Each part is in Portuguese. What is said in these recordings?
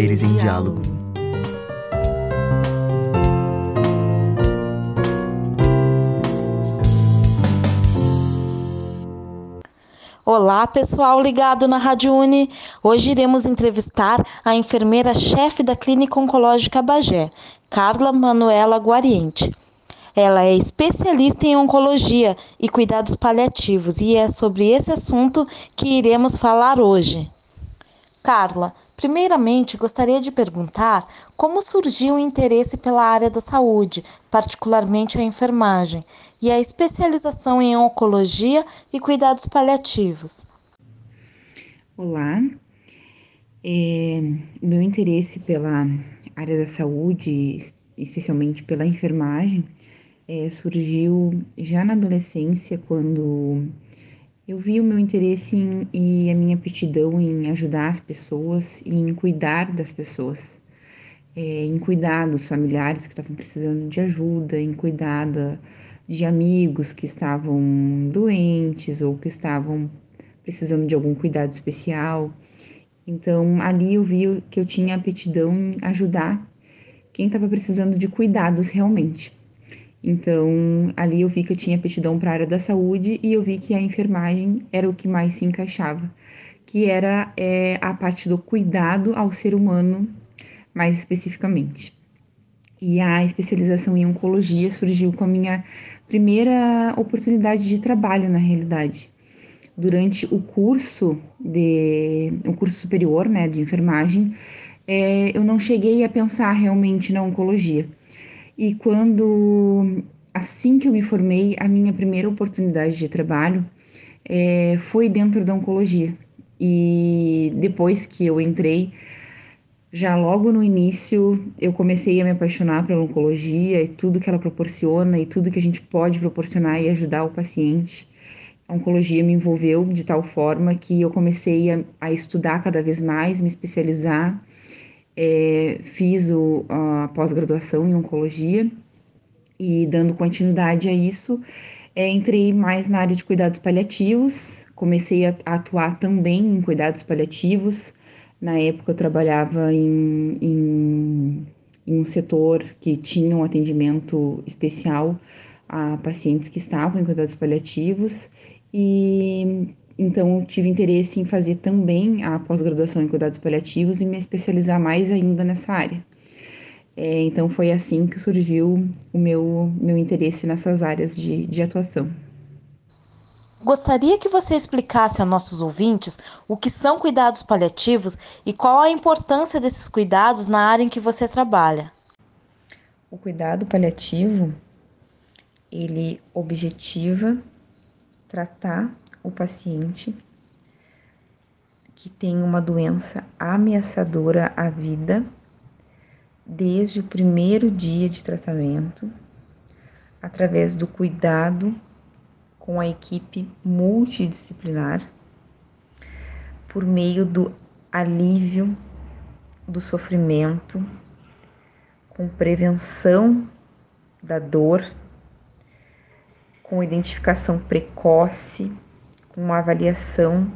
Saberes em diálogo. Olá, pessoal ligado na Rádio Uni. Hoje iremos entrevistar a enfermeira-chefe da Clínica Oncológica Bagé, Carla Manuela Guariente. Ela é especialista em oncologia e cuidados paliativos e é sobre esse assunto que iremos falar hoje. Carla, primeiramente gostaria de perguntar como surgiu o interesse pela área da saúde, particularmente a enfermagem, e a especialização em oncologia e cuidados paliativos. Olá, é, meu interesse pela área da saúde, especialmente pela enfermagem, é, surgiu já na adolescência, quando eu vi o meu interesse em, e a minha aptidão em ajudar as pessoas e em cuidar das pessoas, é, em cuidar dos familiares que estavam precisando de ajuda, em cuidar da, de amigos que estavam doentes ou que estavam precisando de algum cuidado especial. Então, ali eu vi que eu tinha aptidão em ajudar quem estava precisando de cuidados realmente. Então, ali eu vi que eu tinha aptidão para a área da saúde e eu vi que a enfermagem era o que mais se encaixava, que era é, a parte do cuidado ao ser humano, mais especificamente. E a especialização em oncologia surgiu com a minha primeira oportunidade de trabalho, na realidade. Durante o curso de o curso superior, né, de enfermagem, é, eu não cheguei a pensar realmente na oncologia e quando, assim que eu me formei, a minha primeira oportunidade de trabalho é, foi dentro da oncologia. E depois que eu entrei, já logo no início, eu comecei a me apaixonar pela oncologia e tudo que ela proporciona e tudo que a gente pode proporcionar e ajudar o paciente. A oncologia me envolveu de tal forma que eu comecei a, a estudar cada vez mais, me especializar é, fiz o, a pós-graduação em oncologia e, dando continuidade a isso, é, entrei mais na área de cuidados paliativos, comecei a, a, atuar também em cuidados paliativos. Na época, eu trabalhava em, em, em um setor que tinha um atendimento especial a pacientes que estavam em cuidados paliativos e então, tive interesse em fazer também a pós-graduação em cuidados paliativos e me especializar mais ainda nessa área. É, então, foi assim que surgiu o meu, meu interesse nessas áreas de, de atuação. Gostaria que você explicasse a nossos ouvintes o que são cuidados paliativos e qual a importância desses cuidados na área em que você trabalha. O cuidado paliativo, ele objetiva tratar o paciente que tem uma doença ameaçadora à vida desde o primeiro dia de tratamento, através do cuidado com a equipe multidisciplinar, por meio do alívio do sofrimento, com prevenção da dor, com identificação precoce uma avaliação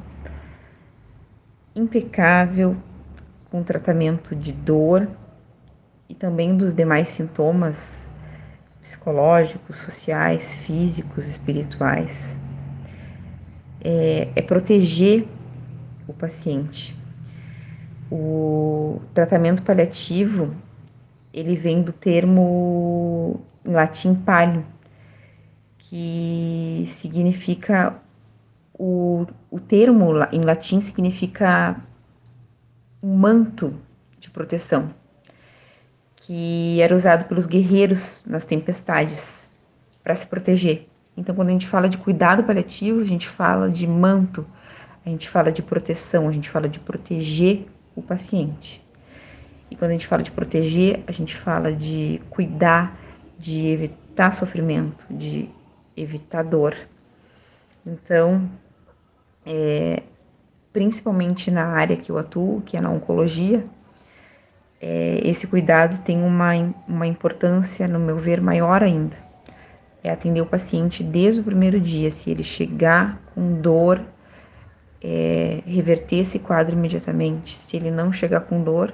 impecável, com tratamento de dor e também dos demais sintomas psicológicos, sociais, físicos, espirituais. É, é proteger o paciente. O tratamento paliativo ele vem do termo em latim palio, que significa o, o termo em latim significa um manto de proteção, que era usado pelos guerreiros nas tempestades para se proteger. Então, quando a gente fala de cuidado paliativo, a gente fala de manto, a gente fala de proteção, a gente fala de proteger o paciente. E quando a gente fala de proteger, a gente fala de cuidar, de evitar sofrimento, de evitar dor. Então, é, principalmente na área que eu atuo, que é na oncologia, é, esse cuidado tem uma, uma importância, no meu ver, maior ainda. É atender o paciente desde o primeiro dia. Se ele chegar com dor, é, reverter esse quadro imediatamente. Se ele não chegar com dor,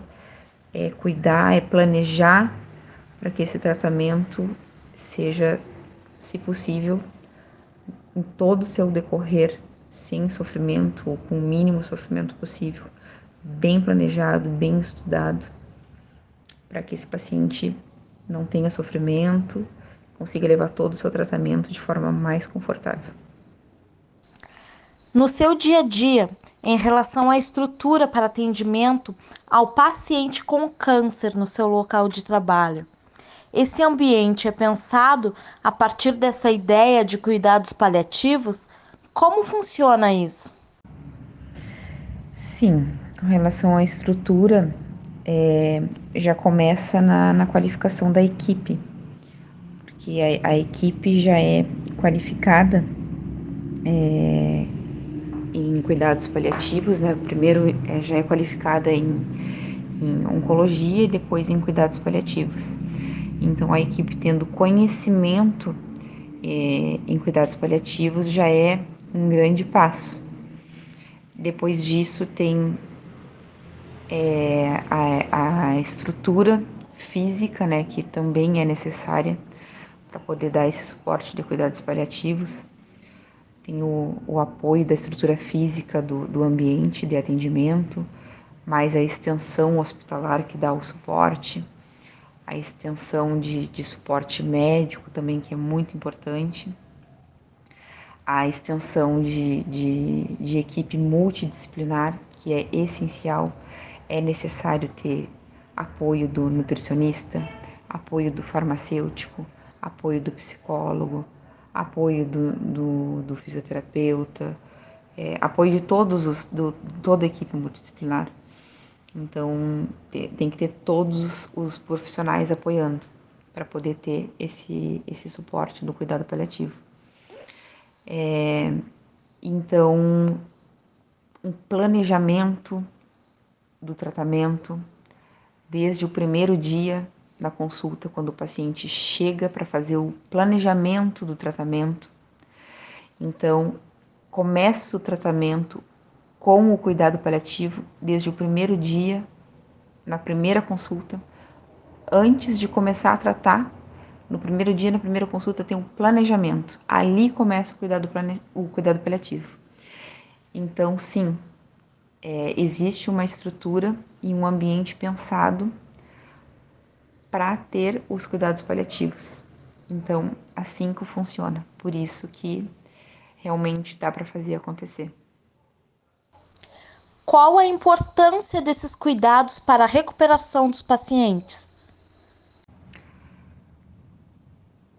é cuidar, é planejar para que esse tratamento seja, se possível, em todo o seu decorrer, sem sofrimento ou com o mínimo sofrimento possível, bem planejado, bem estudado, para que esse paciente não tenha sofrimento, consiga levar todo o seu tratamento de forma mais confortável. No seu dia a dia, em relação à estrutura para atendimento ao paciente com câncer no seu local de trabalho, esse ambiente é pensado a partir dessa ideia de cuidados paliativos? Como funciona isso? Sim, com relação à estrutura, é, já começa na, na, qualificação da equipe, porque a, a equipe já é qualificada é, em cuidados paliativos, né? Primeiro é, já é qualificada em, em oncologia e depois em cuidados paliativos. Então, a equipe tendo conhecimento é, em cuidados paliativos já é um grande passo. Depois disso, tem é, a, a estrutura física, né, que também é necessária para poder dar esse suporte de cuidados paliativos. Tem o, o apoio da estrutura física do, do ambiente de atendimento, mais a extensão hospitalar que dá o suporte a extensão de, de suporte médico também, que é muito importante, a extensão de, de, de equipe multidisciplinar, que é essencial, é necessário ter apoio do nutricionista, apoio do farmacêutico, apoio do psicólogo, apoio do, do, do fisioterapeuta, é, apoio de todos os, do, toda a equipe multidisciplinar. Então, tem que ter todos os profissionais apoiando para poder ter esse, esse suporte do cuidado paliativo. É, então, um planejamento do tratamento desde o primeiro dia da consulta, quando o paciente chega para fazer o planejamento do tratamento. Então, começa o tratamento com o cuidado paliativo desde o primeiro dia, na primeira consulta, antes de começar a tratar. No primeiro dia, na primeira consulta, tem um planejamento. Ali começa o cuidado, plane... o cuidado paliativo. Então, sim, é, existe uma estrutura e um ambiente pensado para ter os cuidados paliativos. Então, assim que funciona. Por isso que realmente dá para fazer acontecer. Qual a importância desses cuidados para a recuperação dos pacientes?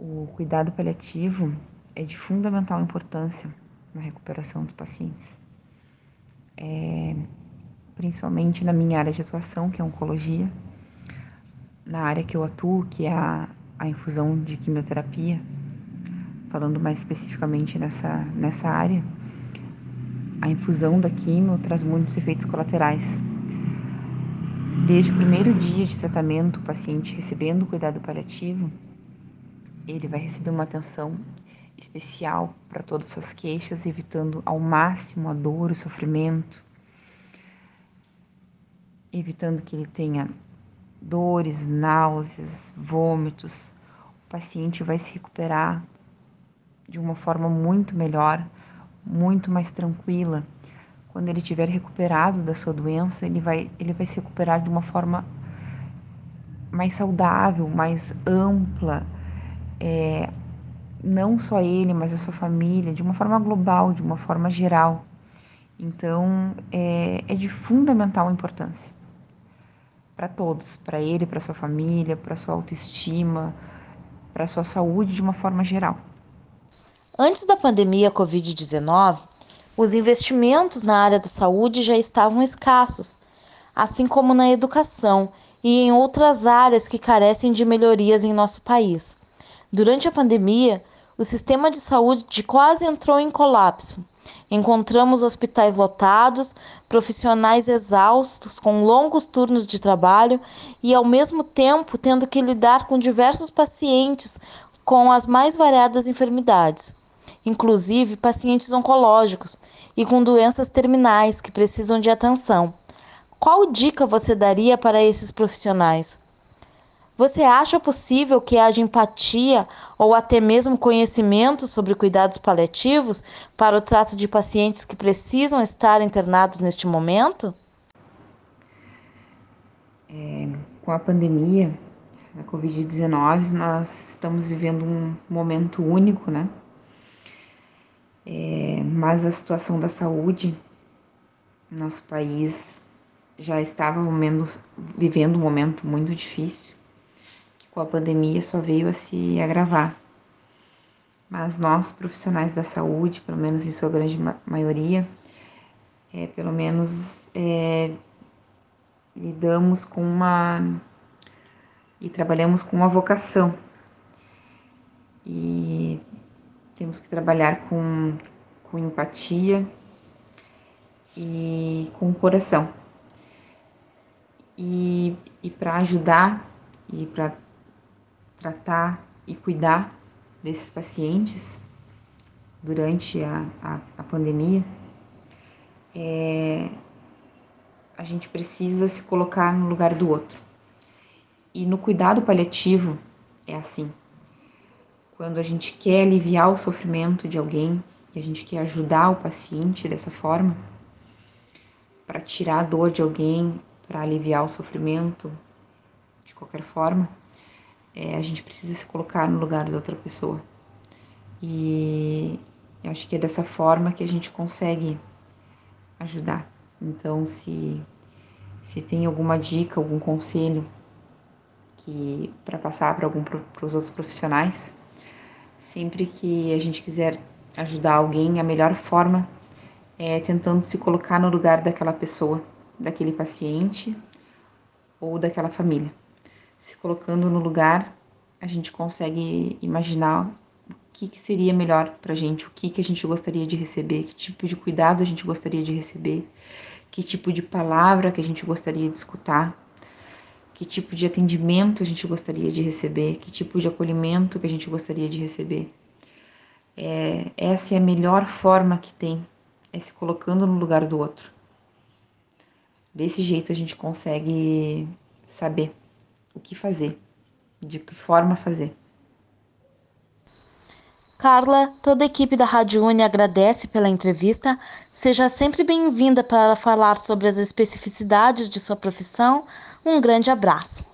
O cuidado paliativo é de fundamental importância na recuperação dos pacientes. É, principalmente na minha área de atuação, que é oncologia, na área que eu atuo, que é a, a infusão de quimioterapia, falando mais especificamente nessa, nessa área, a infusão da quimio traz muitos efeitos colaterais. Desde o primeiro dia de tratamento, o paciente recebendo o cuidado paliativo, ele vai receber uma atenção especial para todas as suas queixas, evitando ao máximo a dor, o sofrimento, evitando que ele tenha dores, náuseas, vômitos. O paciente vai se recuperar de uma forma muito melhor muito mais tranquila. Quando ele tiver recuperado da sua doença, ele vai, ele vai se recuperar de uma forma mais saudável, mais ampla. É, não só ele, mas a sua família, de uma forma global, de uma forma geral. Então, é, é de fundamental importância para todos, para ele, para sua família, para sua autoestima, para sua saúde de uma forma geral. Antes da pandemia Covid-19, os investimentos na área da saúde já estavam escassos, assim como na educação e em outras áreas que carecem de melhorias em nosso país. Durante a pandemia, o sistema de saúde quase entrou em colapso. Encontramos hospitais lotados, profissionais exaustos com longos turnos de trabalho e, ao mesmo tempo, tendo que lidar com diversos pacientes com as mais variadas enfermidades. inclusive pacientes oncológicos e com doenças terminais que precisam de atenção. Qual dica você daria para esses profissionais? Você acha possível que haja empatia ou até mesmo conhecimento sobre cuidados paliativos para o trato de pacientes que precisam estar internados neste momento? É, com a pandemia da Covid-19, nós estamos vivendo um momento único, né? É, mas a situação da saúde no nosso país já estava vivendo um momento muito difícil com a pandemia só veio a se agravar. Mas nós, profissionais da saúde, pelo menos em sua grande maioria, é, pelo menos é, lidamos com uma e trabalhamos com uma vocação e temos que trabalhar com, com empatia e com coração e, e para ajudar e para tratar e cuidar desses pacientes durante a, a, a pandemia, é, a gente precisa se colocar no lugar do outro. E no cuidado paliativo é assim. Quando a gente quer aliviar o sofrimento de alguém e a gente quer ajudar o paciente dessa forma, para tirar a dor de alguém, para aliviar o sofrimento de qualquer forma, é, a gente precisa se colocar no lugar da outra pessoa. E eu acho que é dessa forma que a gente consegue ajudar. Então, se, se tem alguma dica, algum conselho que para passar para algum para os outros profissionais, sempre que a gente quiser ajudar alguém, a melhor forma é tentando se colocar no lugar daquela pessoa, daquele paciente ou daquela família se colocando no lugar, a gente consegue imaginar o que, que seria melhor para a gente, o que, que a gente gostaria de receber, que tipo de cuidado a gente gostaria de receber, que tipo de palavra que a gente gostaria de escutar, que tipo de atendimento a gente gostaria de receber, que tipo de acolhimento que a gente gostaria de receber. É, essa é a melhor forma que tem, é se colocando no lugar do outro. Desse jeito a gente consegue saber o que fazer, de que forma fazer. Carla, toda a equipe da Rádio Uni agradece pela entrevista. Seja sempre bem-vinda para falar sobre as especificidades de sua profissão. Um grande abraço.